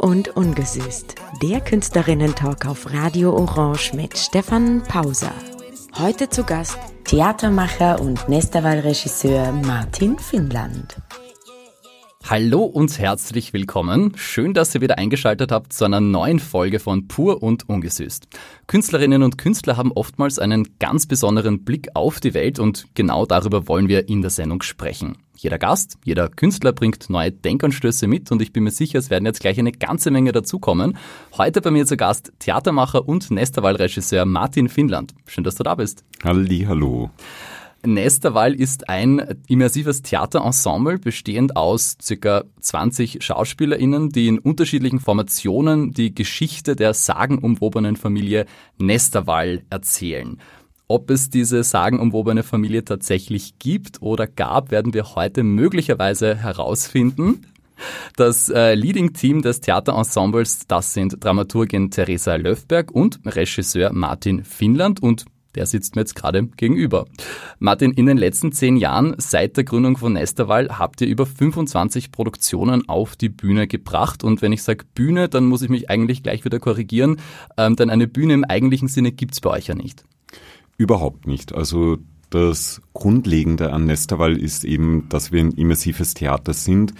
Und ungesüßt. Der Künstlerinnen-Talk auf Radio Orange mit Stefan Pauser. Heute zu Gast Theatermacher und Nestaval-Regisseur Martin Finnland. Hallo und herzlich willkommen. Schön, dass ihr wieder eingeschaltet habt zu einer neuen Folge von Pur und Ungesüßt. Künstlerinnen und Künstler haben oftmals einen ganz besonderen Blick auf die Welt und genau darüber wollen wir in der Sendung sprechen. Jeder Gast, jeder Künstler bringt neue Denkanstöße mit und ich bin mir sicher, es werden jetzt gleich eine ganze Menge dazukommen. Heute bei mir zu Gast Theatermacher und Nesterwahl-Regisseur Martin Finnland. Schön, dass du da bist. Halli, hallo. Nesterwall ist ein immersives Theaterensemble bestehend aus circa 20 SchauspielerInnen, die in unterschiedlichen Formationen die Geschichte der sagenumwobenen Familie Nesterwall erzählen. Ob es diese sagenumwobene Familie tatsächlich gibt oder gab, werden wir heute möglicherweise herausfinden. Das äh, Leading-Team des Theaterensembles, das sind Dramaturgin Theresa Löfberg und Regisseur Martin Finnland und der sitzt mir jetzt gerade gegenüber. Martin, in den letzten zehn Jahren, seit der Gründung von Nesterwall, habt ihr über 25 Produktionen auf die Bühne gebracht. Und wenn ich sage Bühne, dann muss ich mich eigentlich gleich wieder korrigieren, ähm, denn eine Bühne im eigentlichen Sinne gibt's bei euch ja nicht. Überhaupt nicht. Also das Grundlegende an Nesterwall ist eben, dass wir ein immersives Theater sind.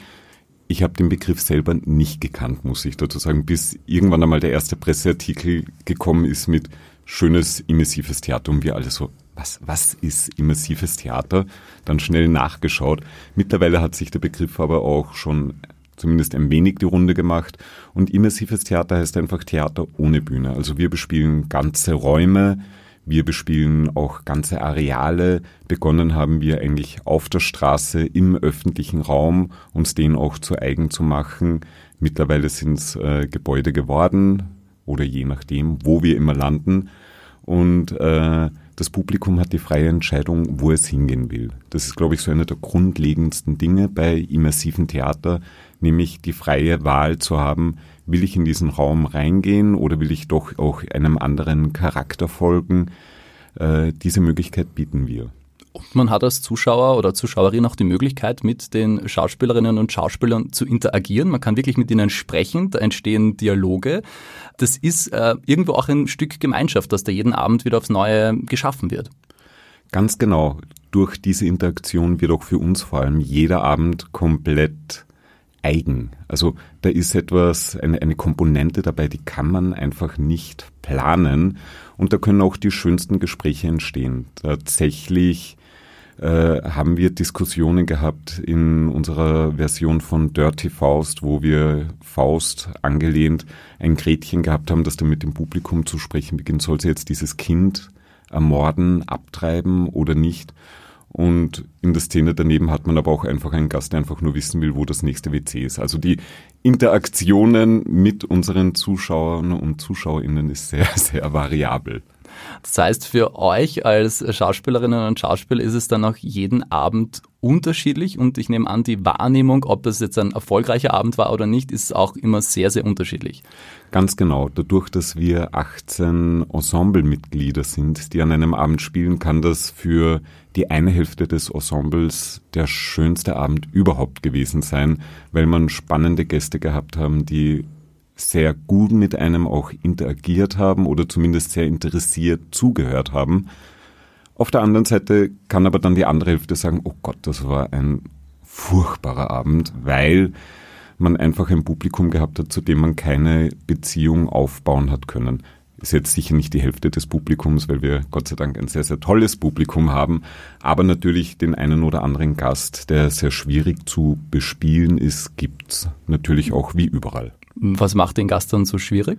Ich habe den Begriff selber nicht gekannt, muss ich dazu sagen, bis irgendwann einmal der erste Presseartikel gekommen ist mit schönes immersives Theater und wir alle so, was, was ist immersives Theater? Dann schnell nachgeschaut. Mittlerweile hat sich der Begriff aber auch schon zumindest ein wenig die Runde gemacht. Und immersives Theater heißt einfach Theater ohne Bühne. Also wir bespielen ganze Räume, wir bespielen auch ganze Areale. Begonnen haben wir eigentlich auf der Straße, im öffentlichen Raum, uns den auch zu eigen zu machen. Mittlerweile sind es äh, Gebäude geworden oder je nachdem, wo wir immer landen. Und äh, das Publikum hat die freie Entscheidung, wo es hingehen will. Das ist, glaube ich, so einer der grundlegendsten Dinge bei immersiven Theater, nämlich die freie Wahl zu haben, will ich in diesen Raum reingehen oder will ich doch auch einem anderen Charakter folgen. Äh, diese Möglichkeit bieten wir. Und man hat als Zuschauer oder Zuschauerin auch die Möglichkeit, mit den Schauspielerinnen und Schauspielern zu interagieren. Man kann wirklich mit ihnen sprechen, da entstehen Dialoge. Das ist äh, irgendwo auch ein Stück Gemeinschaft, das da jeden Abend wieder aufs Neue geschaffen wird. Ganz genau. Durch diese Interaktion wird auch für uns vor allem jeder Abend komplett eigen. Also da ist etwas, eine, eine Komponente dabei, die kann man einfach nicht planen. Und da können auch die schönsten Gespräche entstehen. Tatsächlich äh, haben wir Diskussionen gehabt in unserer Version von Dirty Faust, wo wir Faust angelehnt ein Gretchen gehabt haben, das dann mit dem Publikum zu sprechen beginnt. Soll sie jetzt dieses Kind ermorden, abtreiben oder nicht? Und in der Szene daneben hat man aber auch einfach einen Gast, der einfach nur wissen will, wo das nächste WC ist. Also die Interaktionen mit unseren Zuschauern und Zuschauerinnen ist sehr, sehr variabel. Das heißt, für euch als Schauspielerinnen und Schauspieler ist es dann auch jeden Abend unterschiedlich und ich nehme an, die Wahrnehmung, ob das jetzt ein erfolgreicher Abend war oder nicht, ist auch immer sehr, sehr unterschiedlich. Ganz genau. Dadurch, dass wir 18 Ensemblemitglieder sind, die an einem Abend spielen, kann das für die eine Hälfte des Ensembles der schönste Abend überhaupt gewesen sein, weil man spannende Gäste gehabt haben, die sehr gut mit einem auch interagiert haben oder zumindest sehr interessiert zugehört haben. Auf der anderen Seite kann aber dann die andere Hälfte sagen, oh Gott, das war ein furchtbarer Abend, weil man einfach ein Publikum gehabt hat, zu dem man keine Beziehung aufbauen hat können. Ist jetzt sicher nicht die Hälfte des Publikums, weil wir Gott sei Dank ein sehr, sehr tolles Publikum haben, aber natürlich den einen oder anderen Gast, der sehr schwierig zu bespielen ist, gibt's natürlich auch wie überall. Was macht den Gast dann so schwierig?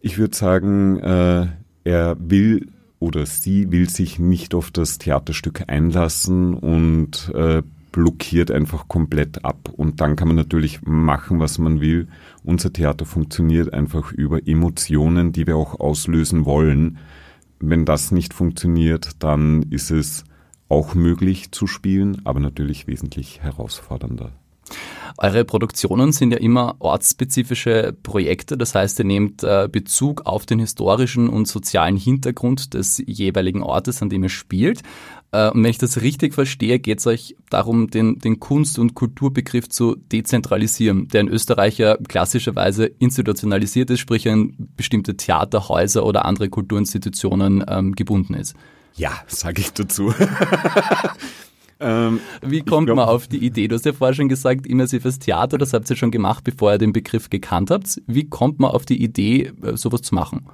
Ich würde sagen, äh, er will oder sie will sich nicht auf das Theaterstück einlassen und äh, blockiert einfach komplett ab. Und dann kann man natürlich machen, was man will. Unser Theater funktioniert einfach über Emotionen, die wir auch auslösen wollen. Wenn das nicht funktioniert, dann ist es auch möglich zu spielen, aber natürlich wesentlich herausfordernder. Eure Produktionen sind ja immer ortsspezifische Projekte, das heißt, ihr nehmt äh, Bezug auf den historischen und sozialen Hintergrund des jeweiligen Ortes, an dem ihr spielt. Äh, und wenn ich das richtig verstehe, geht es euch darum, den, den Kunst- und Kulturbegriff zu dezentralisieren, der in Österreich ja klassischerweise institutionalisiert ist, sprich an bestimmte Theaterhäuser oder andere Kulturinstitutionen ähm, gebunden ist. Ja, sage ich dazu. Ähm, Wie kommt glaub, man auf die Idee? Du hast ja vorher schon gesagt, immersives Theater, das habt ihr schon gemacht, bevor ihr den Begriff gekannt habt. Wie kommt man auf die Idee, äh, sowas zu machen?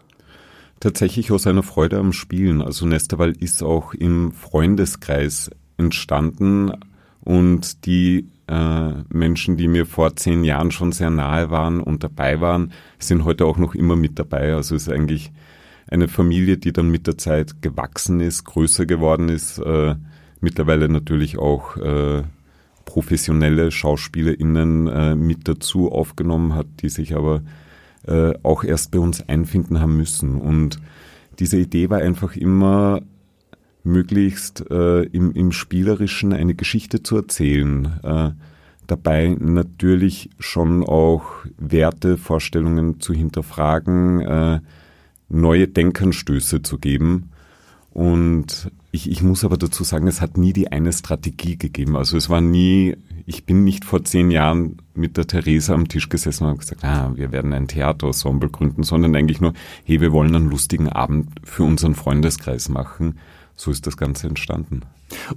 Tatsächlich aus einer Freude am Spielen. Also Nesterwall ist auch im Freundeskreis entstanden und die äh, Menschen, die mir vor zehn Jahren schon sehr nahe waren und dabei waren, sind heute auch noch immer mit dabei. Also es ist eigentlich eine Familie, die dann mit der Zeit gewachsen ist, größer geworden ist. Äh, mittlerweile natürlich auch äh, professionelle SchauspielerInnen äh, mit dazu aufgenommen hat, die sich aber äh, auch erst bei uns einfinden haben müssen. Und diese Idee war einfach immer, möglichst äh, im, im Spielerischen eine Geschichte zu erzählen. Äh, dabei natürlich schon auch Werte, Vorstellungen zu hinterfragen, äh, neue Denkanstöße zu geben. Und ich, ich muss aber dazu sagen, es hat nie die eine Strategie gegeben. Also es war nie, ich bin nicht vor zehn Jahren mit der Theresa am Tisch gesessen und habe gesagt, ah, wir werden ein Theaterensemble gründen, sondern eigentlich nur, hey, wir wollen einen lustigen Abend für unseren Freundeskreis machen. So ist das Ganze entstanden.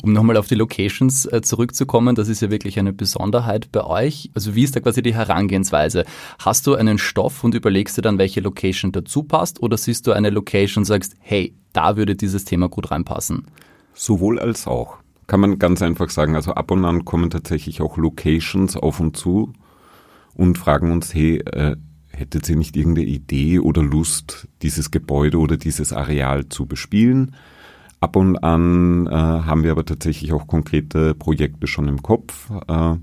Um nochmal auf die Locations äh, zurückzukommen, das ist ja wirklich eine Besonderheit bei euch. Also wie ist da quasi die Herangehensweise? Hast du einen Stoff und überlegst dir dann, welche Location dazu passt oder siehst du eine Location und sagst, hey, da würde dieses Thema gut reinpassen? Sowohl als auch. Kann man ganz einfach sagen. Also ab und an kommen tatsächlich auch Locations auf und zu und fragen uns, hey, äh, hättet ihr nicht irgendeine Idee oder Lust, dieses Gebäude oder dieses Areal zu bespielen? Ab und an äh, haben wir aber tatsächlich auch konkrete Projekte schon im Kopf. Äh,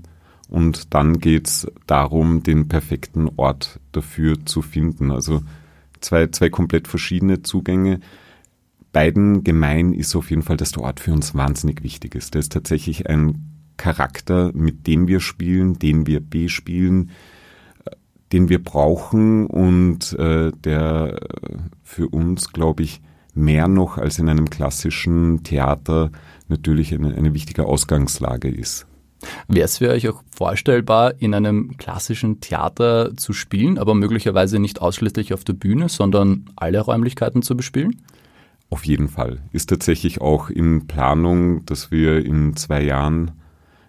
und dann geht's darum, den perfekten Ort dafür zu finden. Also zwei, zwei komplett verschiedene Zugänge. Beiden gemein ist auf jeden Fall, dass der Ort für uns wahnsinnig wichtig ist. Der ist tatsächlich ein Charakter, mit dem wir spielen, den wir bespielen, äh, den wir brauchen und äh, der für uns, glaube ich, mehr noch als in einem klassischen Theater natürlich eine, eine wichtige Ausgangslage ist. Wäre es für euch auch vorstellbar, in einem klassischen Theater zu spielen, aber möglicherweise nicht ausschließlich auf der Bühne, sondern alle Räumlichkeiten zu bespielen? Auf jeden Fall. Ist tatsächlich auch in Planung, dass wir in zwei Jahren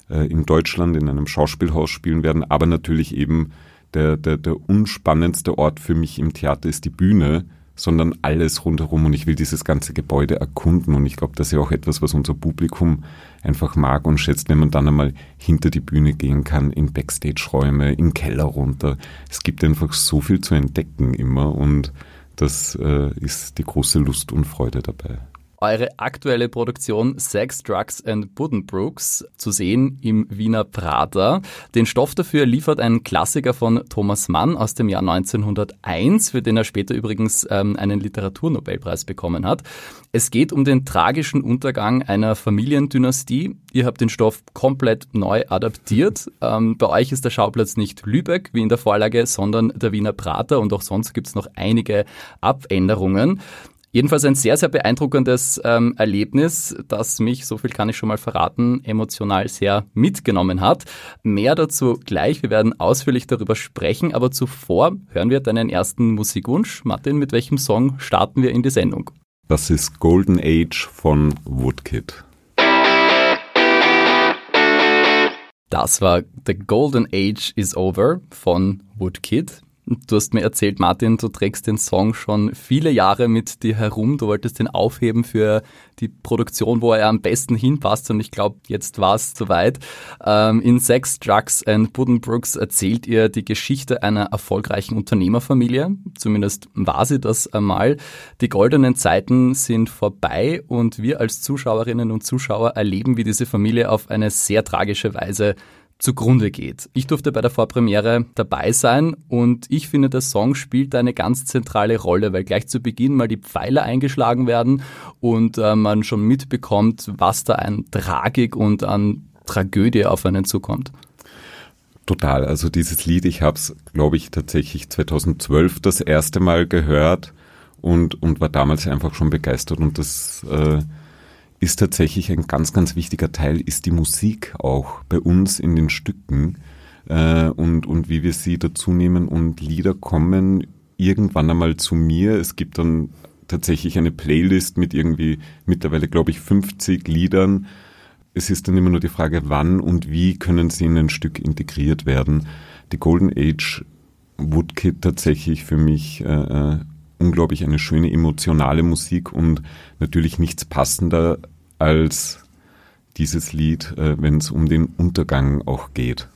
äh, in Deutschland in einem Schauspielhaus spielen werden, aber natürlich eben der, der, der unspannendste Ort für mich im Theater ist die Bühne, sondern alles rundherum. Und ich will dieses ganze Gebäude erkunden. Und ich glaube, das ist ja auch etwas, was unser Publikum einfach mag und schätzt, wenn man dann einmal hinter die Bühne gehen kann, in Backstage-Räume, in Keller runter. Es gibt einfach so viel zu entdecken immer. Und das äh, ist die große Lust und Freude dabei eure aktuelle Produktion Sex, Drugs and Buddenbrooks zu sehen im Wiener Prater. Den Stoff dafür liefert ein Klassiker von Thomas Mann aus dem Jahr 1901, für den er später übrigens ähm, einen Literaturnobelpreis bekommen hat. Es geht um den tragischen Untergang einer Familiendynastie. Ihr habt den Stoff komplett neu adaptiert. Ähm, bei euch ist der Schauplatz nicht Lübeck wie in der Vorlage, sondern der Wiener Prater und auch sonst gibt es noch einige Abänderungen. Jedenfalls ein sehr, sehr beeindruckendes ähm, Erlebnis, das mich, so viel kann ich schon mal verraten, emotional sehr mitgenommen hat. Mehr dazu gleich. Wir werden ausführlich darüber sprechen, aber zuvor hören wir deinen ersten Musikwunsch. Martin, mit welchem Song starten wir in die Sendung? Das ist Golden Age von Woodkid. Das war The Golden Age is Over von Woodkid. Du hast mir erzählt, Martin, du trägst den Song schon viele Jahre mit dir herum. Du wolltest den aufheben für die Produktion, wo er am besten hinpasst. Und ich glaube, jetzt war es soweit. Ähm, in Sex, Drugs and Buddenbrooks erzählt ihr die Geschichte einer erfolgreichen Unternehmerfamilie. Zumindest war sie das einmal. Die goldenen Zeiten sind vorbei und wir als Zuschauerinnen und Zuschauer erleben, wie diese Familie auf eine sehr tragische Weise zugrunde geht. Ich durfte bei der Vorpremiere dabei sein und ich finde, der Song spielt eine ganz zentrale Rolle, weil gleich zu Beginn mal die Pfeiler eingeschlagen werden und äh, man schon mitbekommt, was da an Tragik und an Tragödie auf einen zukommt. Total. Also dieses Lied, ich habe es, glaube ich, tatsächlich 2012 das erste Mal gehört und, und war damals einfach schon begeistert. Und das äh, ist tatsächlich ein ganz, ganz wichtiger Teil, ist die Musik auch bei uns in den Stücken äh, und, und wie wir sie dazu nehmen. Und Lieder kommen irgendwann einmal zu mir. Es gibt dann tatsächlich eine Playlist mit irgendwie mittlerweile, glaube ich, 50 Liedern es ist dann immer nur die Frage, wann und wie können sie in ein Stück integriert werden. Die Golden Age Woodkid tatsächlich für mich äh, äh, unglaublich eine schöne emotionale Musik und natürlich nichts passender als dieses Lied, äh, wenn es um den Untergang auch geht.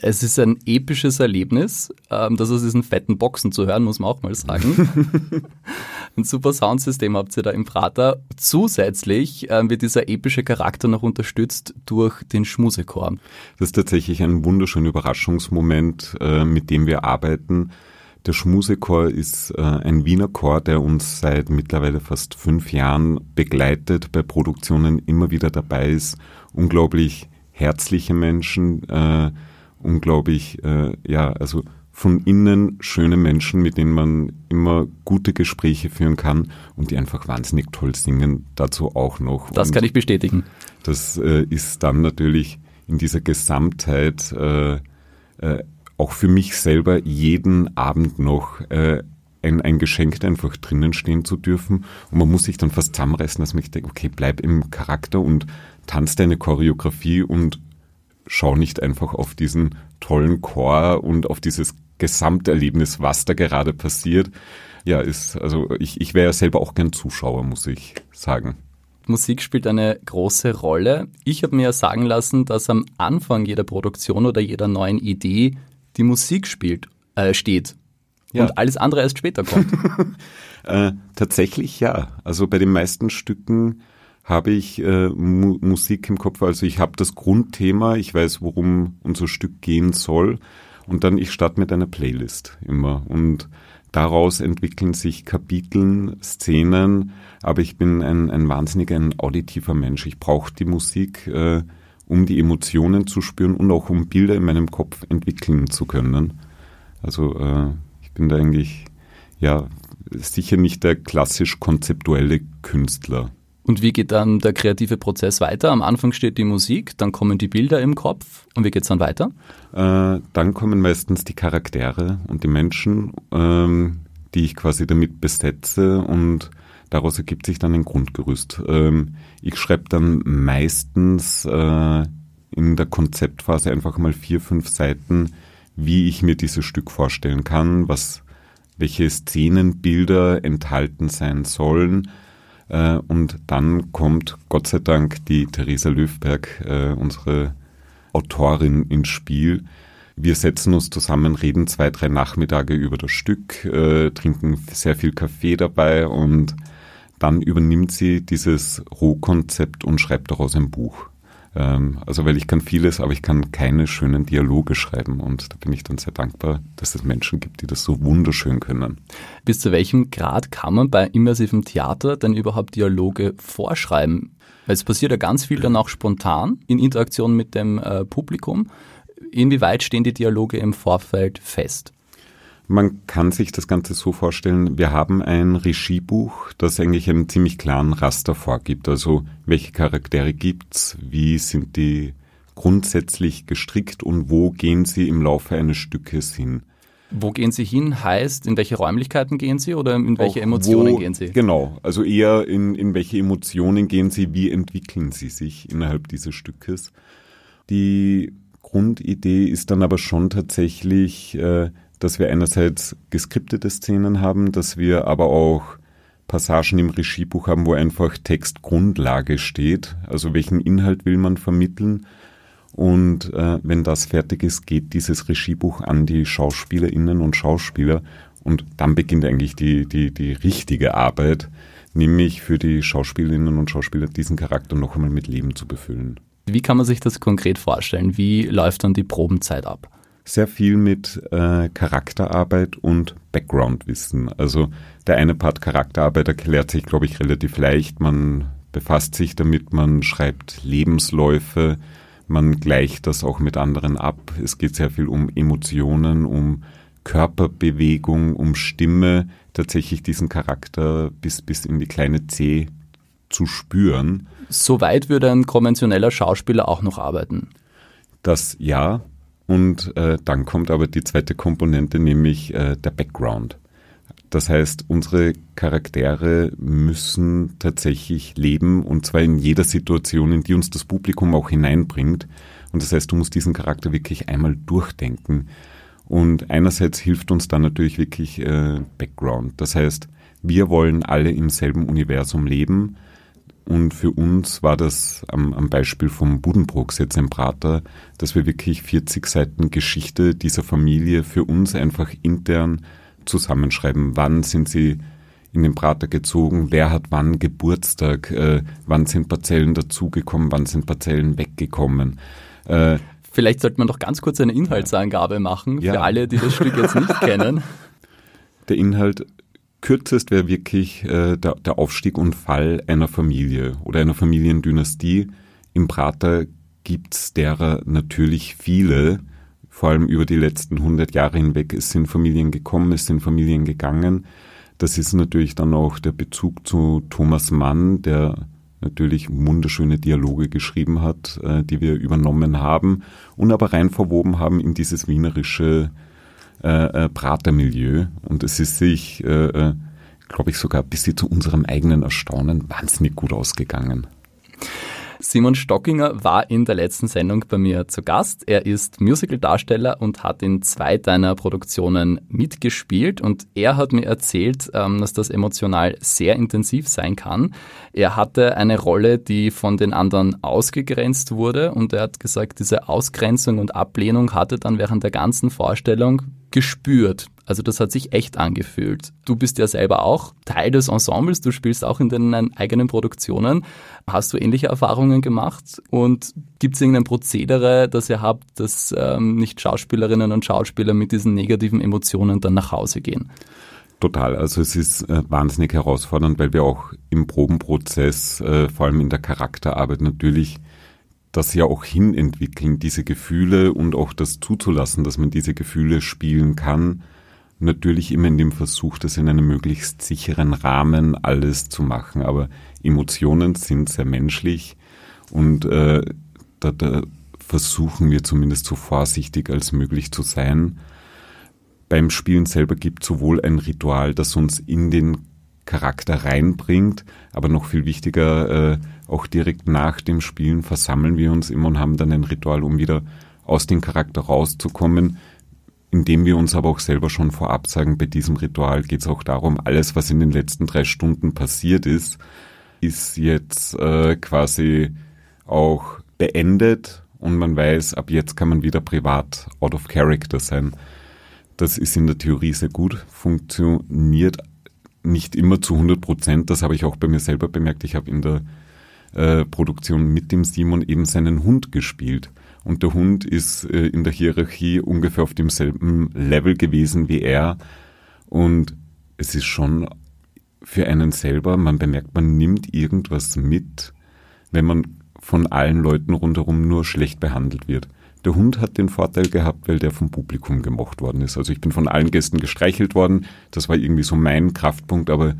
Es ist ein episches Erlebnis, ähm, das aus diesen fetten Boxen zu hören, muss man auch mal sagen. ein super Soundsystem habt ihr da im Prater. Zusätzlich ähm, wird dieser epische Charakter noch unterstützt durch den Schmusechor. Das ist tatsächlich ein wunderschöner Überraschungsmoment, äh, mit dem wir arbeiten. Der Schmusechor ist äh, ein Wiener Chor, der uns seit mittlerweile fast fünf Jahren begleitet, bei Produktionen immer wieder dabei ist. Unglaublich herzliche Menschen, äh, unglaublich, äh, ja, also von innen schöne Menschen, mit denen man immer gute Gespräche führen kann und die einfach wahnsinnig toll singen, dazu auch noch. Das und kann ich bestätigen. Das äh, ist dann natürlich in dieser Gesamtheit äh, äh, auch für mich selber jeden Abend noch äh, ein, ein Geschenk, einfach drinnen stehen zu dürfen. Und man muss sich dann fast zusammenreißen, dass man denkt, okay, bleib im Charakter und tanz deine Choreografie und schau nicht einfach auf diesen tollen Chor und auf dieses Gesamterlebnis, was da gerade passiert. Ja, ist, also ich, ich wäre ja selber auch gern Zuschauer, muss ich sagen. Musik spielt eine große Rolle. Ich habe mir ja sagen lassen, dass am Anfang jeder Produktion oder jeder neuen Idee die Musik spielt, äh, steht. Ja. Und alles andere erst später kommt. äh, tatsächlich ja. Also bei den meisten Stücken habe ich äh, Mu Musik im Kopf. Also ich habe das Grundthema, ich weiß, worum unser Stück gehen soll. Und dann ich starte mit einer Playlist immer. Und daraus entwickeln sich Kapiteln, Szenen. Aber ich bin ein, ein wahnsinniger, ein auditiver Mensch. Ich brauche die Musik, äh, um die Emotionen zu spüren und auch um Bilder in meinem Kopf entwickeln zu können. Also äh, ich bin da eigentlich ja sicher nicht der klassisch konzeptuelle Künstler. Und wie geht dann der kreative Prozess weiter? Am Anfang steht die Musik, dann kommen die Bilder im Kopf und wie geht es dann weiter? Äh, dann kommen meistens die Charaktere und die Menschen, ähm, die ich quasi damit besetze und daraus ergibt sich dann ein Grundgerüst. Ähm, ich schreibe dann meistens äh, in der Konzeptphase einfach mal vier, fünf Seiten, wie ich mir dieses Stück vorstellen kann, was welche Szenenbilder enthalten sein sollen äh, und dann kommt Gott sei Dank die Theresa Löfberg, äh, unsere Autorin, ins Spiel. Wir setzen uns zusammen, reden zwei, drei Nachmittage über das Stück, äh, trinken sehr viel Kaffee dabei und dann übernimmt sie dieses Rohkonzept und schreibt daraus ein Buch. Ähm, also weil ich kann vieles, aber ich kann keine schönen Dialoge schreiben und da bin ich dann sehr dankbar, dass es Menschen gibt, die das so wunderschön können. Bis zu welchem Grad kann man bei immersivem Theater denn überhaupt Dialoge vorschreiben? Weil es passiert ja ganz viel dann auch spontan in Interaktion mit dem äh, Publikum. Inwieweit stehen die Dialoge im Vorfeld fest? Man kann sich das Ganze so vorstellen, wir haben ein Regiebuch, das eigentlich einen ziemlich klaren Raster vorgibt. Also welche Charaktere gibt's, wie sind die grundsätzlich gestrickt und wo gehen sie im Laufe eines Stückes hin. Wo gehen Sie hin heißt, in welche Räumlichkeiten gehen Sie oder in welche Auch Emotionen wo, gehen Sie? Genau, also eher in, in welche Emotionen gehen Sie, wie entwickeln Sie sich innerhalb dieses Stückes. Die Grundidee ist dann aber schon tatsächlich, äh, dass wir einerseits geskriptete Szenen haben, dass wir aber auch Passagen im Regiebuch haben, wo einfach Textgrundlage steht. Also welchen Inhalt will man vermitteln? Und äh, wenn das fertig ist, geht dieses Regiebuch an die Schauspielerinnen und Schauspieler und dann beginnt eigentlich die, die, die richtige Arbeit, nämlich für die Schauspielerinnen und Schauspieler diesen Charakter noch einmal mit Leben zu befüllen. Wie kann man sich das konkret vorstellen? Wie läuft dann die Probenzeit ab? Sehr viel mit äh, Charakterarbeit und Backgroundwissen. Also der eine Part Charakterarbeit erklärt sich, glaube ich, relativ leicht. Man befasst sich damit, man schreibt Lebensläufe, Man gleicht das auch mit anderen ab. Es geht sehr viel um Emotionen, um Körperbewegung, um Stimme, tatsächlich diesen Charakter bis, bis in die kleine C zu spüren. Soweit würde ein konventioneller Schauspieler auch noch arbeiten. Das ja. Und äh, dann kommt aber die zweite Komponente, nämlich äh, der Background. Das heißt, unsere Charaktere müssen tatsächlich leben und zwar in jeder Situation, in die uns das Publikum auch hineinbringt. Und das heißt, du musst diesen Charakter wirklich einmal durchdenken. Und einerseits hilft uns dann natürlich wirklich äh, Background. Das heißt, wir wollen alle im selben Universum leben. Und für uns war das am, am Beispiel vom Budenbrooks jetzt im Prater, dass wir wirklich 40 Seiten Geschichte dieser Familie für uns einfach intern zusammenschreiben. Wann sind sie in den Prater gezogen? Wer hat wann Geburtstag? Äh, wann sind Parzellen dazugekommen? Wann sind Parzellen weggekommen? Äh, Vielleicht sollte man doch ganz kurz eine Inhaltsangabe machen ja. für alle, die das Stück jetzt nicht kennen. Der Inhalt kürzest wäre wirklich äh, der, der, Aufstieg und Fall einer Familie oder einer Familiendynastie. Im Prater gibt's derer natürlich viele, vor allem über die letzten 100 Jahre hinweg. Es sind Familien gekommen, es sind Familien gegangen. Das ist natürlich dann auch der Bezug zu Thomas Mann, der natürlich wunderschöne Dialoge geschrieben hat, äh, die wir übernommen haben und aber rein verwoben haben in dieses wienerische äh, äh, Pratermilieu. Und es ist sich, äh, äh glaube ich, sogar bis sie zu unserem eigenen Erstaunen wahnsinnig gut ausgegangen. Simon Stockinger war in der letzten Sendung bei mir zu Gast. Er ist Musicaldarsteller und hat in zwei deiner Produktionen mitgespielt und er hat mir erzählt, ähm, dass das emotional sehr intensiv sein kann. Er hatte eine Rolle, die von den anderen ausgegrenzt wurde und er hat gesagt, diese Ausgrenzung und Ablehnung hatte dann während der ganzen Vorstellung gespürt. Also das hat sich echt angefühlt. Du bist ja selber auch Teil des Ensembles, du spielst auch in deinen eigenen Produktionen. Hast du ähnliche Erfahrungen gemacht? Und gibt es irgendein Prozedere, das ihr habt, dass ähm, nicht Schauspielerinnen und Schauspieler mit diesen negativen Emotionen dann nach Hause gehen? Total. Also es ist äh, wahnsinnig herausfordernd, weil wir auch im Probenprozess, äh, vor allem in der Charakterarbeit natürlich das ja auch hinentwickeln, diese Gefühle und auch das zuzulassen, dass man diese Gefühle spielen kann natürlich immer in dem Versuch, das in einem möglichst sicheren Rahmen alles zu machen. Aber Emotionen sind sehr menschlich und äh, da, da versuchen wir zumindest so vorsichtig als möglich zu sein. Beim Spielen selber gibt sowohl ein Ritual, das uns in den Charakter reinbringt, aber noch viel wichtiger, äh, auch direkt nach dem Spielen versammeln wir uns immer und haben dann ein Ritual, um wieder aus dem Charakter rauszukommen, indem wir uns aber auch selber schon vorab sagen, bei diesem Ritual geht es auch darum, alles, was in den letzten drei Stunden passiert ist, ist jetzt äh, quasi auch beendet und man weiß, ab jetzt kann man wieder privat out of character sein. Das ist in der Theorie sehr gut, funktioniert nicht immer zu 100 Prozent. Das habe ich auch bei mir selber bemerkt. Ich habe in der äh, Produktion mit dem Simon eben seinen Hund gespielt und der Hund ist äh, in der Hierarchie ungefähr auf demselben Level gewesen wie er und es ist schon für einen selber, man bemerkt, man nimmt irgendwas mit, wenn man von allen Leuten rundherum nur schlecht behandelt wird. Der Hund hat den Vorteil gehabt, weil der vom Publikum gemocht worden ist. Also ich bin von allen Gästen gestreichelt worden. Das war irgendwie so mein Kraftpunkt, aber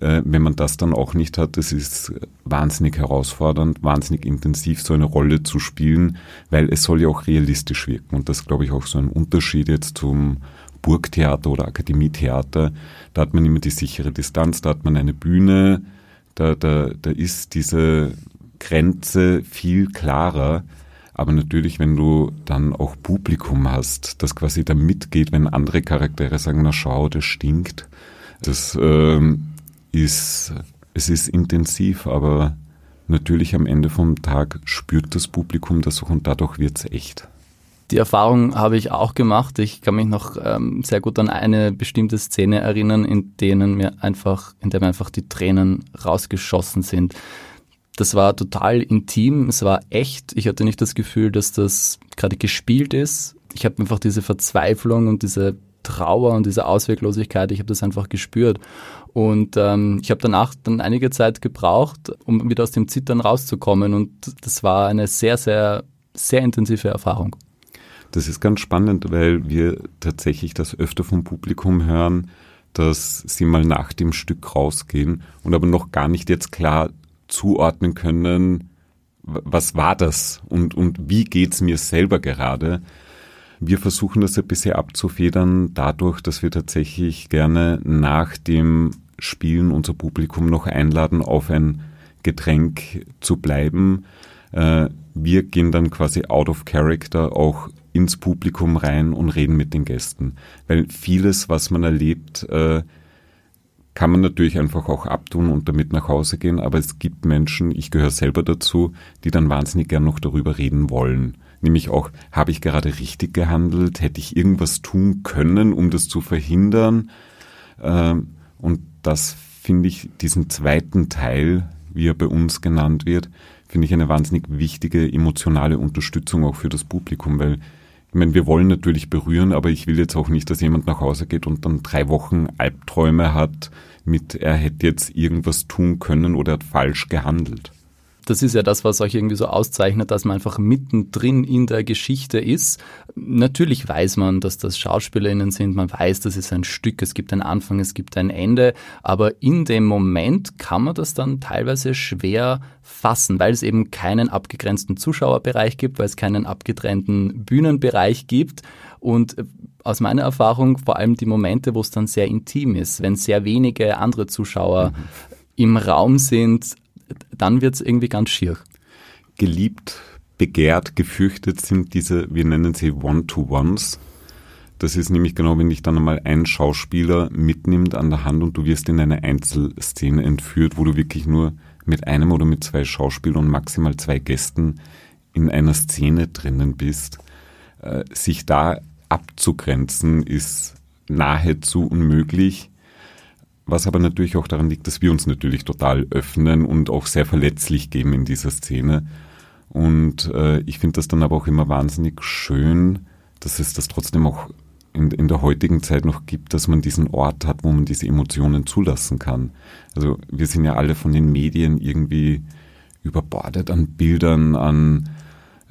äh, wenn man das dann auch nicht hat, das ist wahnsinnig herausfordernd, wahnsinnig intensiv, so eine Rolle zu spielen, weil es soll ja auch realistisch wirken. Und das glaube ich auch so ein Unterschied jetzt zum Burgtheater oder Akademietheater. Da hat man immer die sichere Distanz, da hat man eine Bühne, da, da, da ist diese Grenze viel klarer. Aber natürlich, wenn du dann auch Publikum hast, das quasi da mitgeht, wenn andere Charaktere sagen, na schau, das stinkt, das ähm, ist, es ist intensiv, aber natürlich am Ende vom Tag spürt das Publikum das auch und dadurch wird es echt. Die Erfahrung habe ich auch gemacht. Ich kann mich noch ähm, sehr gut an eine bestimmte Szene erinnern, in denen mir einfach, in der mir einfach die Tränen rausgeschossen sind. Das war total intim, es war echt. Ich hatte nicht das Gefühl, dass das gerade gespielt ist. Ich habe einfach diese Verzweiflung und diese Trauer und diese Ausweglosigkeit, ich habe das einfach gespürt. Und ähm, ich habe danach dann einige Zeit gebraucht, um wieder aus dem Zittern rauszukommen. Und das war eine sehr, sehr sehr intensive Erfahrung. Das ist ganz spannend, weil wir tatsächlich das öfter vom Publikum hören, dass sie mal nach dem Stück rausgehen und aber noch gar nicht jetzt klar zuordnen können, was war das und, und wie geht's mir selber gerade. Wir versuchen das ein bisschen abzufedern dadurch, dass wir tatsächlich gerne nach dem Spielen unser Publikum noch einladen, auf ein Getränk zu bleiben. Äh, wir gehen dann quasi out of character auch ins Publikum rein und reden mit den Gästen. Weil vieles, was man erlebt, äh, kann man natürlich einfach auch abtun und damit nach Hause gehen, aber es gibt Menschen, ich gehöre selber dazu, die dann wahnsinnig gern noch darüber reden wollen. Nämlich auch, habe ich gerade richtig gehandelt? Hätte ich irgendwas tun können, um das zu verhindern? Ähm, und das finde ich, diesen zweiten Teil, wie er bei uns genannt wird, finde ich eine wahnsinnig wichtige emotionale Unterstützung auch für das Publikum, weil ich meine, wir wollen natürlich berühren, aber ich will jetzt auch nicht, dass jemand nach Hause geht und dann drei Wochen Albträume hat mit, er hätte jetzt irgendwas tun können oder hat falsch gehandelt das ist ja das, was euch irgendwie so auszeichnet, dass man einfach mittendrin in der Geschichte ist. Natürlich weiß man, dass das SchauspielerInnen sind, man weiß, das ist ein Stück, es gibt einen Anfang, es gibt ein Ende, aber in dem Moment kann man das dann teilweise schwer fassen, weil es eben keinen abgegrenzten Zuschauerbereich gibt, weil es keinen abgetrennten Bühnenbereich gibt und aus meiner Erfahrung vor allem die Momente, wo es dann sehr intim ist, wenn sehr wenige andere Zuschauer mhm. im Raum sind, dann wird es irgendwie ganz schier. Geliebt, begehrt, gefürchtet sind diese, wir nennen sie One-to-Ones. Das ist nämlich genau, wenn dich dann einmal ein Schauspieler mitnimmt an der Hand und du wirst in eine Einzelszene entführt, wo du wirklich nur mit einem oder mit zwei Schauspielern und maximal zwei Gästen in einer Szene drinnen bist. Äh, sich da abzugrenzen ist nahezu unmöglich. Was aber natürlich auch daran liegt, dass wir uns natürlich total öffnen und auch sehr verletzlich geben in dieser Szene. Und äh, ich finde das dann aber auch immer wahnsinnig schön, dass es das trotzdem auch in, in der heutigen Zeit noch gibt, dass man diesen Ort hat, wo man diese Emotionen zulassen kann. Also wir sind ja alle von den Medien irgendwie überbordet an Bildern, an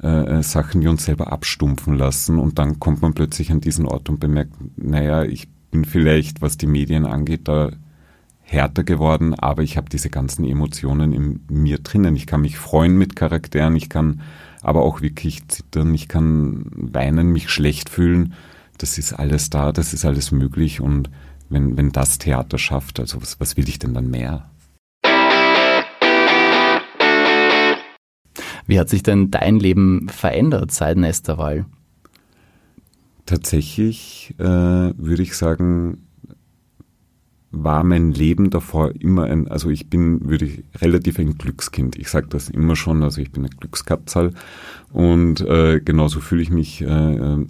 äh, äh Sachen, die uns selber abstumpfen lassen. Und dann kommt man plötzlich an diesen Ort und bemerkt, naja, ich bin vielleicht, was die Medien angeht, da härter geworden, aber ich habe diese ganzen Emotionen in mir drinnen. Ich kann mich freuen mit Charakteren, ich kann aber auch wirklich zittern, ich kann weinen, mich schlecht fühlen. Das ist alles da, das ist alles möglich und wenn, wenn das Theater schafft, also was, was will ich denn dann mehr? Wie hat sich denn dein Leben verändert seit Nesterwahl? Tatsächlich äh, würde ich sagen, war mein Leben davor immer ein, also ich bin, würde ich, relativ ein Glückskind. Ich sage das immer schon, also ich bin ein Glückskatzel und äh, genauso fühle ich mich. Äh,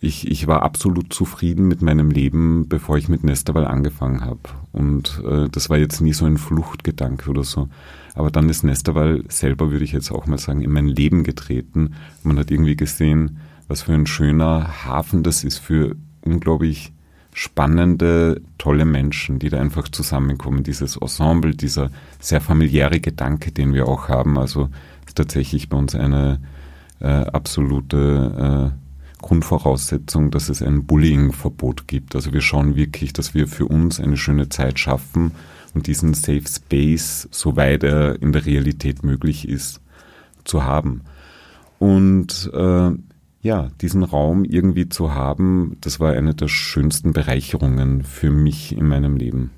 ich, ich war absolut zufrieden mit meinem Leben, bevor ich mit Nesterwall angefangen habe. Und äh, das war jetzt nie so ein Fluchtgedanke oder so. Aber dann ist Nesterwall selber, würde ich jetzt auch mal sagen, in mein Leben getreten. Man hat irgendwie gesehen, was für ein schöner Hafen das ist für unglaublich spannende, tolle Menschen, die da einfach zusammenkommen. Dieses Ensemble, dieser sehr familiäre Gedanke, den wir auch haben. Also ist tatsächlich bei uns eine äh, absolute äh, Grundvoraussetzung, dass es ein Bullying-Verbot gibt. Also wir schauen wirklich, dass wir für uns eine schöne Zeit schaffen und diesen Safe Space, soweit er in der Realität möglich ist, zu haben. Und äh, ja, diesen Raum irgendwie zu haben, das war eine der schönsten Bereicherungen für mich in meinem Leben.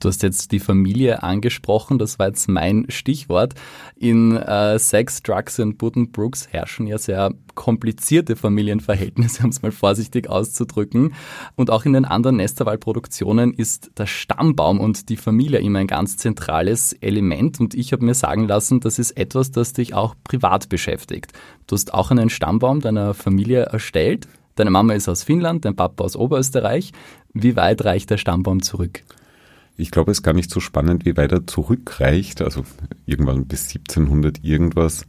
Du hast jetzt die Familie angesprochen, das war jetzt mein Stichwort. In äh, Sex, Drugs and Buddenbrooks herrschen ja sehr komplizierte Familienverhältnisse, um es mal vorsichtig auszudrücken. Und auch in den anderen Nesterwahl-Produktionen ist der Stammbaum und die Familie immer ein ganz zentrales Element. Und ich habe mir sagen lassen, das ist etwas, das dich auch privat beschäftigt. Du hast auch einen Stammbaum deiner Familie erstellt. Deine Mama ist aus Finnland, dein Papa aus Oberösterreich. Wie weit reicht der Stammbaum zurück? Ich glaube, es ist gar nicht so spannend, wie weit er zurückreicht, also irgendwann bis 1700 irgendwas.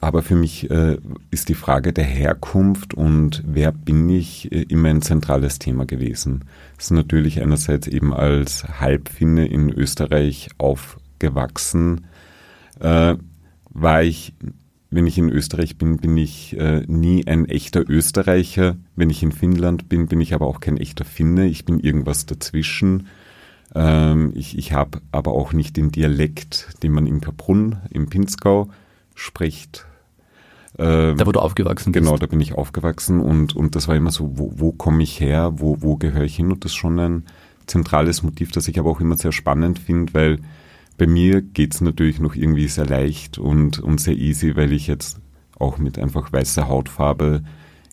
Aber für mich äh, ist die Frage der Herkunft und wer bin ich äh, immer ein zentrales Thema gewesen. Es ist natürlich einerseits eben als Halbfinne in Österreich aufgewachsen, äh, war ich wenn ich in Österreich bin, bin ich äh, nie ein echter Österreicher. Wenn ich in Finnland bin, bin ich aber auch kein echter Finne. Ich bin irgendwas dazwischen. Ähm, ich ich habe aber auch nicht den Dialekt, den man in Kaprun, im Pinzgau spricht. Ähm, da, wo du aufgewachsen bist. Genau, da bin ich aufgewachsen und, und das war immer so, wo, wo komme ich her, wo, wo gehöre ich hin? Und das ist schon ein zentrales Motiv, das ich aber auch immer sehr spannend finde, weil bei mir geht's natürlich noch irgendwie sehr leicht und, und sehr easy, weil ich jetzt auch mit einfach weißer Hautfarbe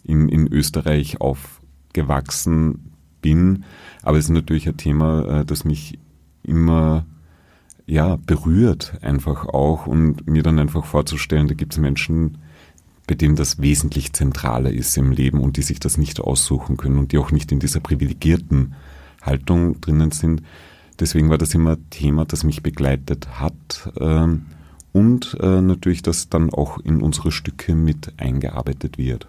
in, in Österreich aufgewachsen bin. Aber es ist natürlich ein Thema, äh, das mich immer ja, berührt einfach auch und mir dann einfach vorzustellen, da gibt es Menschen, bei denen das wesentlich zentraler ist im Leben und die sich das nicht aussuchen können und die auch nicht in dieser privilegierten Haltung drinnen sind. Deswegen war das immer Thema, das mich begleitet hat. Ähm, und äh, natürlich, dass dann auch in unsere Stücke mit eingearbeitet wird.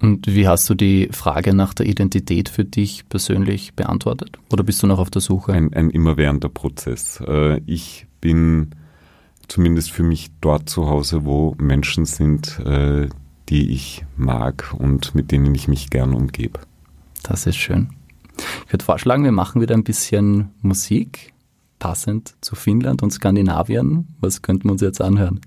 Und wie hast du die Frage nach der Identität für dich persönlich beantwortet? Oder bist du noch auf der Suche? Ein, ein immerwährender Prozess. Äh, ich bin zumindest für mich dort zu Hause, wo Menschen sind, äh, die ich mag und mit denen ich mich gern umgebe. Das ist schön. Ich würde vorschlagen, wir machen wieder ein bisschen Musik, passend zu Finnland und Skandinavien. Was könnten wir uns jetzt anhören?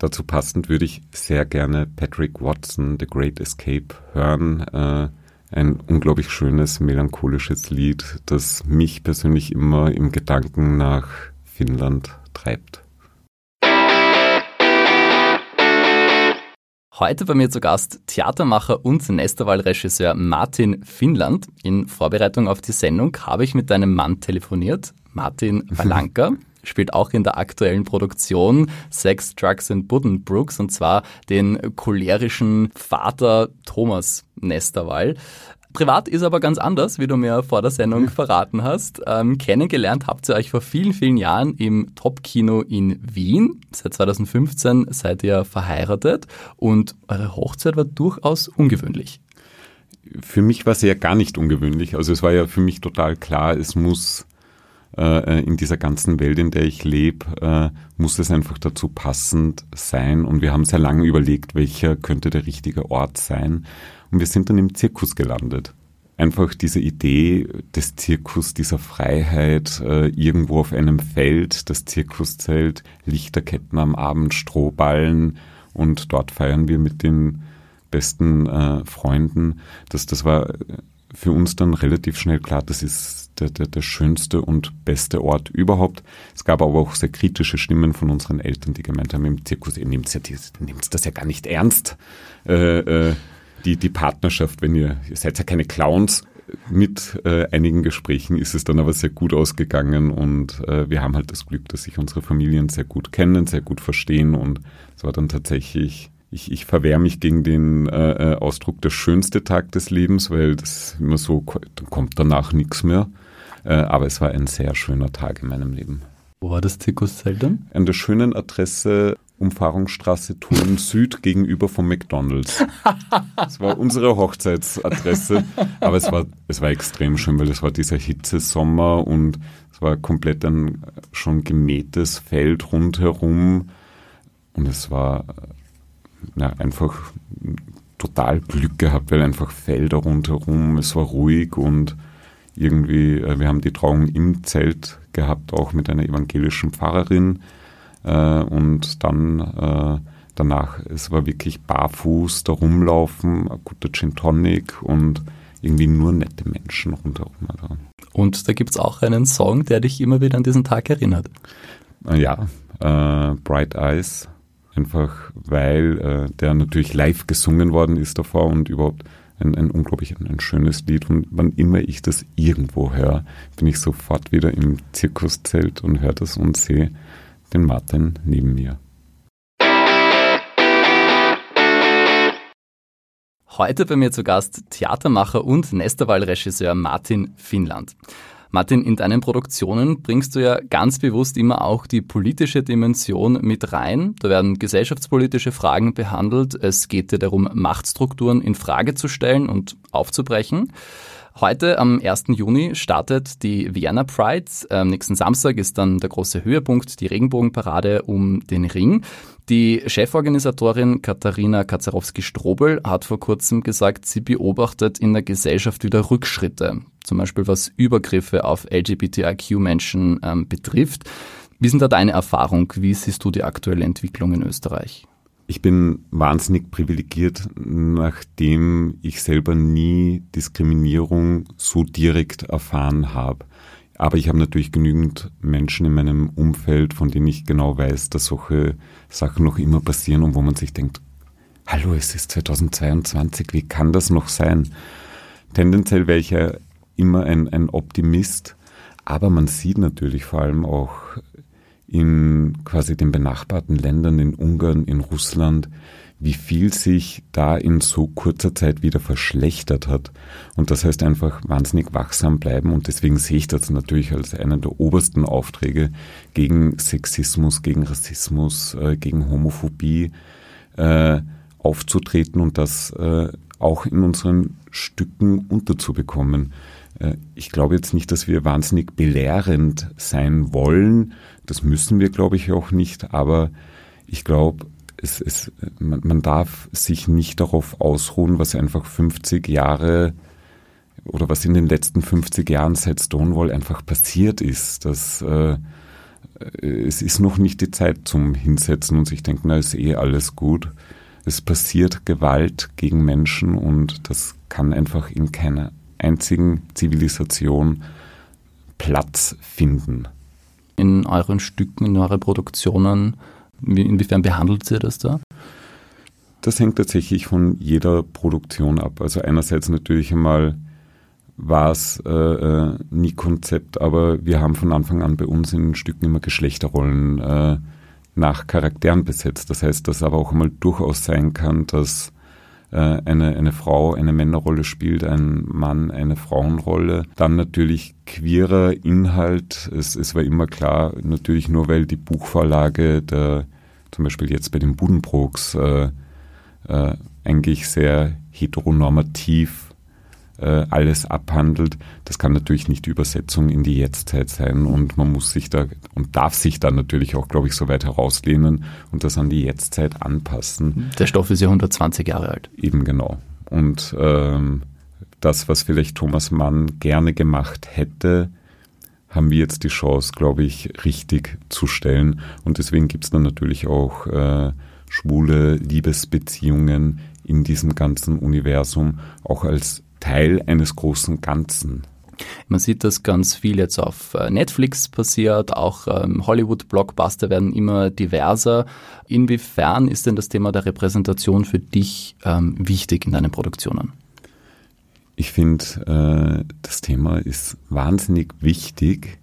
Dazu passend würde ich sehr gerne Patrick Watson, The Great Escape, hören. Äh, ein unglaublich schönes, melancholisches Lied, das mich persönlich immer im Gedanken nach Finnland treibt. Heute bei mir zu Gast Theatermacher und Nesterwahl-Regisseur Martin Finnland. In Vorbereitung auf die Sendung habe ich mit deinem Mann telefoniert, Martin Walanka. spielt auch in der aktuellen Produktion Sex, Drugs and Buddenbrooks und zwar den cholerischen Vater Thomas Nesterwall. Privat ist aber ganz anders, wie du mir vor der Sendung verraten hast. Ähm, kennengelernt habt ihr euch vor vielen, vielen Jahren im Top-Kino in Wien. Seit 2015 seid ihr verheiratet und eure Hochzeit war durchaus ungewöhnlich. Für mich war es ja gar nicht ungewöhnlich. Also es war ja für mich total klar, es muss äh, in dieser ganzen Welt, in der ich lebe, äh, muss es einfach dazu passend sein. Und wir haben sehr lange überlegt, welcher könnte der richtige Ort sein. Und wir sind dann im Zirkus gelandet. Einfach diese Idee des Zirkus, dieser Freiheit, äh, irgendwo auf einem Feld, das Zirkuszelt, Lichterketten am Abend, Strohballen und dort feiern wir mit den besten äh, Freunden. Das, das war für uns dann relativ schnell klar, das ist der, der, der schönste und beste Ort überhaupt. Es gab aber auch sehr kritische Stimmen von unseren Eltern, die gemeint haben, im Zirkus, ihr nehmt ja, das ja gar nicht ernst. Äh, äh, die, die Partnerschaft, wenn ihr, ihr seid ja keine Clowns, mit äh, einigen Gesprächen ist es dann aber sehr gut ausgegangen und äh, wir haben halt das Glück, dass sich unsere Familien sehr gut kennen, sehr gut verstehen und es war dann tatsächlich, ich, ich verwehre mich gegen den äh, äh Ausdruck der schönste Tag des Lebens, weil das immer so, dann kommt danach nichts mehr. Äh, aber es war ein sehr schöner Tag in meinem Leben. Wo war das Zirkuszelt dann? An der schönen Adresse Umfahrungsstraße Turm Süd gegenüber vom McDonalds. Das war unsere Hochzeitsadresse, aber es war, es war extrem schön, weil es war dieser Hitzesommer und es war komplett ein schon gemähtes Feld rundherum und es war ja, einfach total Glück gehabt, weil einfach Felder rundherum, es war ruhig und irgendwie, äh, wir haben die Trauung im Zelt gehabt, auch mit einer evangelischen Pfarrerin äh, und dann äh, danach, es war wirklich barfuß da rumlaufen, ein guter Gin Tonic und irgendwie nur nette Menschen rundherum. Also. Und da gibt es auch einen Song, der dich immer wieder an diesen Tag erinnert. Ja, äh, Bright Eyes, einfach weil äh, der natürlich live gesungen worden ist davor und überhaupt ein, ein unglaublich ein, ein, schönes Lied. Und wann immer ich das irgendwo höre, bin ich sofort wieder im Zirkuszelt und höre das und sehe, den Martin neben mir. Heute bei mir zu Gast Theatermacher und Nesterwahl-Regisseur Martin Finnland. Martin, in deinen Produktionen bringst du ja ganz bewusst immer auch die politische Dimension mit rein. Da werden gesellschaftspolitische Fragen behandelt. Es geht dir darum, Machtstrukturen in Frage zu stellen und aufzubrechen. Heute am 1. Juni startet die Vienna Pride. Am nächsten Samstag ist dann der große Höhepunkt, die Regenbogenparade um den Ring. Die Cheforganisatorin Katharina Kazarowski-Strobel hat vor kurzem gesagt, sie beobachtet in der Gesellschaft wieder Rückschritte, zum Beispiel was Übergriffe auf LGBTIQ-Menschen ähm, betrifft. Wie sind da deine Erfahrung? Wie siehst du die aktuelle Entwicklung in Österreich? Ich bin wahnsinnig privilegiert, nachdem ich selber nie Diskriminierung so direkt erfahren habe. Aber ich habe natürlich genügend Menschen in meinem Umfeld, von denen ich genau weiß, dass solche Sachen noch immer passieren und wo man sich denkt, hallo, es ist 2022, wie kann das noch sein? Tendenziell wäre ich ja immer ein, ein Optimist, aber man sieht natürlich vor allem auch in quasi den benachbarten Ländern, in Ungarn, in Russland, wie viel sich da in so kurzer Zeit wieder verschlechtert hat. Und das heißt einfach wahnsinnig wachsam bleiben. Und deswegen sehe ich das natürlich als einen der obersten Aufträge gegen Sexismus, gegen Rassismus, äh, gegen Homophobie äh, aufzutreten und das äh, auch in unseren Stücken unterzubekommen. Äh, ich glaube jetzt nicht, dass wir wahnsinnig belehrend sein wollen. Das müssen wir, glaube ich, auch nicht. Aber ich glaube, es, es, man, man darf sich nicht darauf ausruhen, was einfach 50 Jahre oder was in den letzten 50 Jahren seit Stonewall einfach passiert ist. Das, äh, es ist noch nicht die Zeit zum Hinsetzen und sich denken, na, ist eh alles gut. Es passiert Gewalt gegen Menschen und das kann einfach in keiner einzigen Zivilisation Platz finden. In euren Stücken, in euren Produktionen, inwiefern behandelt ihr das da? Das hängt tatsächlich von jeder Produktion ab. Also einerseits natürlich einmal war es äh, äh, nie Konzept, aber wir haben von Anfang an bei uns in Stücken immer Geschlechterrollen äh, nach Charakteren besetzt. Das heißt, dass aber auch einmal durchaus sein kann, dass äh, eine, eine Frau eine Männerrolle spielt, ein Mann eine Frauenrolle. Dann natürlich queerer Inhalt. Es, es war immer klar, natürlich nur weil die Buchvorlage der, zum Beispiel jetzt bei den Budenbrooks, äh, äh, eigentlich sehr heteronormativ äh, alles abhandelt. Das kann natürlich nicht die Übersetzung in die Jetztzeit sein und man muss sich da und darf sich dann natürlich auch, glaube ich, so weit herauslehnen und das an die Jetztzeit anpassen. Der Stoff ist ja 120 Jahre alt. Eben genau. Und ähm, das, was vielleicht Thomas Mann gerne gemacht hätte, haben wir jetzt die Chance, glaube ich, richtig zu stellen. Und deswegen gibt es dann natürlich auch äh, schwule Liebesbeziehungen in diesem ganzen Universum, auch als Teil eines großen Ganzen. Man sieht das ganz viel jetzt auf äh, Netflix passiert, auch ähm, Hollywood-Blockbuster werden immer diverser. Inwiefern ist denn das Thema der Repräsentation für dich ähm, wichtig in deinen Produktionen? Ich finde, äh, das Thema ist wahnsinnig wichtig,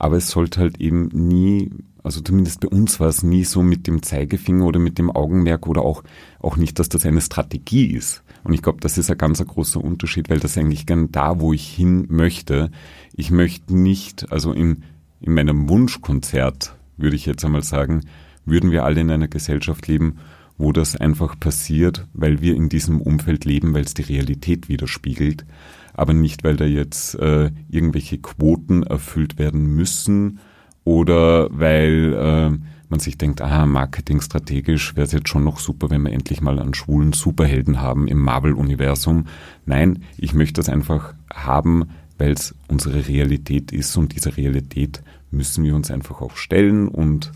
aber es sollte halt eben nie, also zumindest bei uns war es nie so mit dem Zeigefinger oder mit dem Augenmerk oder auch, auch nicht, dass das eine Strategie ist. Und ich glaube, das ist ein ganz großer Unterschied, weil das eigentlich gern da, wo ich hin möchte. Ich möchte nicht, also in, in meinem Wunschkonzert, würde ich jetzt einmal sagen, würden wir alle in einer Gesellschaft leben, wo das einfach passiert, weil wir in diesem Umfeld leben, weil es die Realität widerspiegelt, aber nicht, weil da jetzt äh, irgendwelche Quoten erfüllt werden müssen oder weil äh, man sich denkt, ah, marketingstrategisch wäre es jetzt schon noch super, wenn wir endlich mal einen schwulen Superhelden haben im Marvel-Universum. Nein, ich möchte das einfach haben, weil es unsere Realität ist und diese Realität müssen wir uns einfach auch stellen und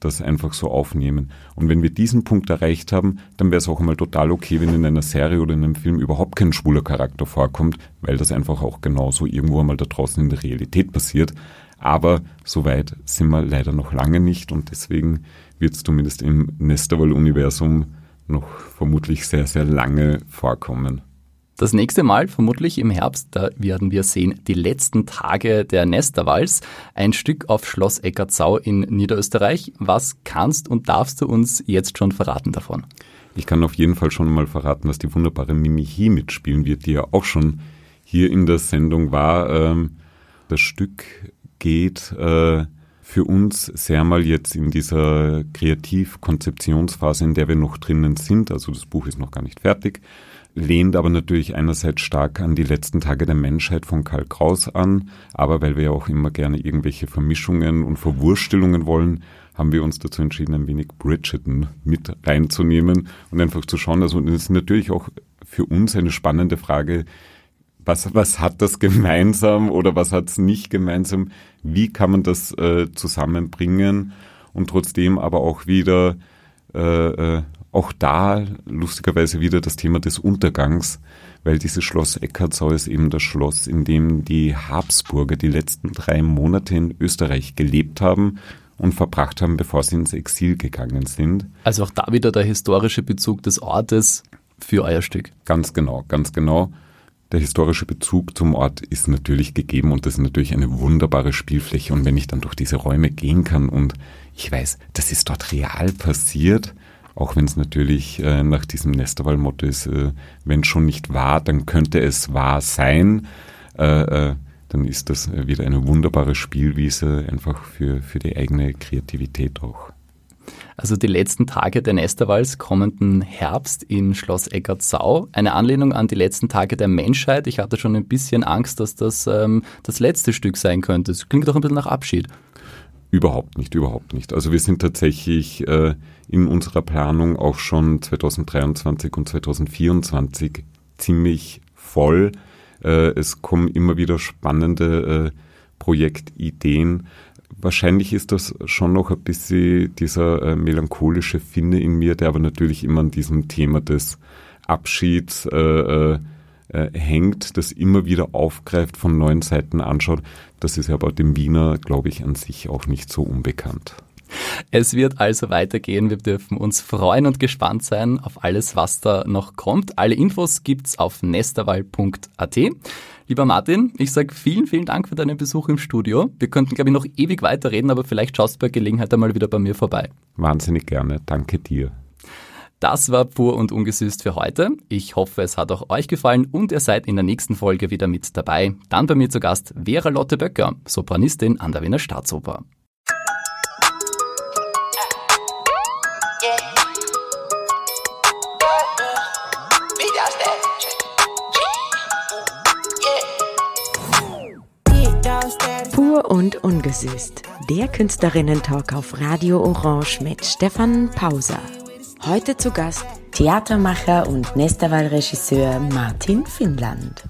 das einfach so aufnehmen. Und wenn wir diesen Punkt erreicht haben, dann wäre es auch einmal total okay, wenn in einer Serie oder in einem Film überhaupt kein schwuler Charakter vorkommt, weil das einfach auch genauso irgendwo einmal da draußen in der Realität passiert. Aber so weit sind wir leider noch lange nicht und deswegen wird es zumindest im Nesterwall-Universum noch vermutlich sehr, sehr lange vorkommen. Das nächste Mal, vermutlich im Herbst, da werden wir sehen, die letzten Tage der Nesterwals, ein Stück auf Schloss Eckartsau in Niederösterreich. Was kannst und darfst du uns jetzt schon verraten davon? Ich kann auf jeden Fall schon mal verraten, dass die wunderbare Mimi Hi mitspielen wird, die ja auch schon hier in der Sendung war. Ähm, das Stück geht äh, für uns sehr mal jetzt in dieser Kreativ-Konzeptionsphase, in der wir noch drinnen sind. Also das Buch ist noch gar nicht fertig. Lehnt aber natürlich einerseits stark an die letzten Tage der Menschheit von Karl Kraus an, aber weil wir ja auch immer gerne irgendwelche Vermischungen und Verwurstelungen wollen, haben wir uns dazu entschieden, ein wenig Bridgerton mit reinzunehmen und einfach zu schauen. Also das ist natürlich auch für uns eine spannende Frage, was, was hat das gemeinsam oder was hat es nicht gemeinsam? Wie kann man das äh, zusammenbringen und trotzdem aber auch wieder äh, äh, auch da lustigerweise wieder das Thema des Untergangs, weil dieses Schloss Eckartsau ist eben das Schloss, in dem die Habsburger die letzten drei Monate in Österreich gelebt haben und verbracht haben, bevor sie ins Exil gegangen sind. Also auch da wieder der historische Bezug des Ortes für euer Stück. Ganz genau, ganz genau. Der historische Bezug zum Ort ist natürlich gegeben und das ist natürlich eine wunderbare Spielfläche. Und wenn ich dann durch diese Räume gehen kann und ich weiß, das ist dort real passiert, auch wenn es natürlich äh, nach diesem Nesterwall-Motto ist, äh, wenn schon nicht wahr, dann könnte es wahr sein, äh, äh dann ist das wieder eine wunderbare Spielwiese einfach für, für die eigene Kreativität auch. Also die letzten Tage der Nesterwals kommenden Herbst in Schloss Eckartsau. Eine Anlehnung an die letzten Tage der Menschheit. Ich hatte schon ein bisschen Angst, dass das ähm, das letzte Stück sein könnte. Es klingt doch ein bisschen nach Abschied. Überhaupt nicht, überhaupt nicht. Also wir sind tatsächlich äh, in unserer Planung auch schon 2023 und 2024 ziemlich voll. Äh, es kommen immer wieder spannende äh, Projektideen. Wahrscheinlich ist das schon noch ein bisschen dieser äh, melancholische Finne in mir, der aber natürlich immer an diesem Thema des Abschieds äh, äh, hängt, das immer wieder aufgreift, von neuen Seiten anschaut. Das ist aber dem Wiener, glaube ich, an sich auch nicht so unbekannt. Es wird also weitergehen. Wir dürfen uns freuen und gespannt sein auf alles, was da noch kommt. Alle Infos gibt's auf nesterwall.at. Lieber Martin, ich sage vielen, vielen Dank für deinen Besuch im Studio. Wir könnten, glaube ich, noch ewig weiterreden, aber vielleicht schaust du bei Gelegenheit einmal wieder bei mir vorbei. Wahnsinnig gerne. Danke dir. Das war pur und ungesüßt für heute. Ich hoffe, es hat auch euch gefallen und ihr seid in der nächsten Folge wieder mit dabei. Dann bei mir zu Gast Vera Lotte Böcker, Sopranistin an der Wiener Staatsoper. Pur und ungesüßt. Der Künstlerinnen-Talk auf Radio Orange mit Stefan Pauser. Heute zu Gast Theatermacher und Nesterwahl-Regisseur Martin Finnland.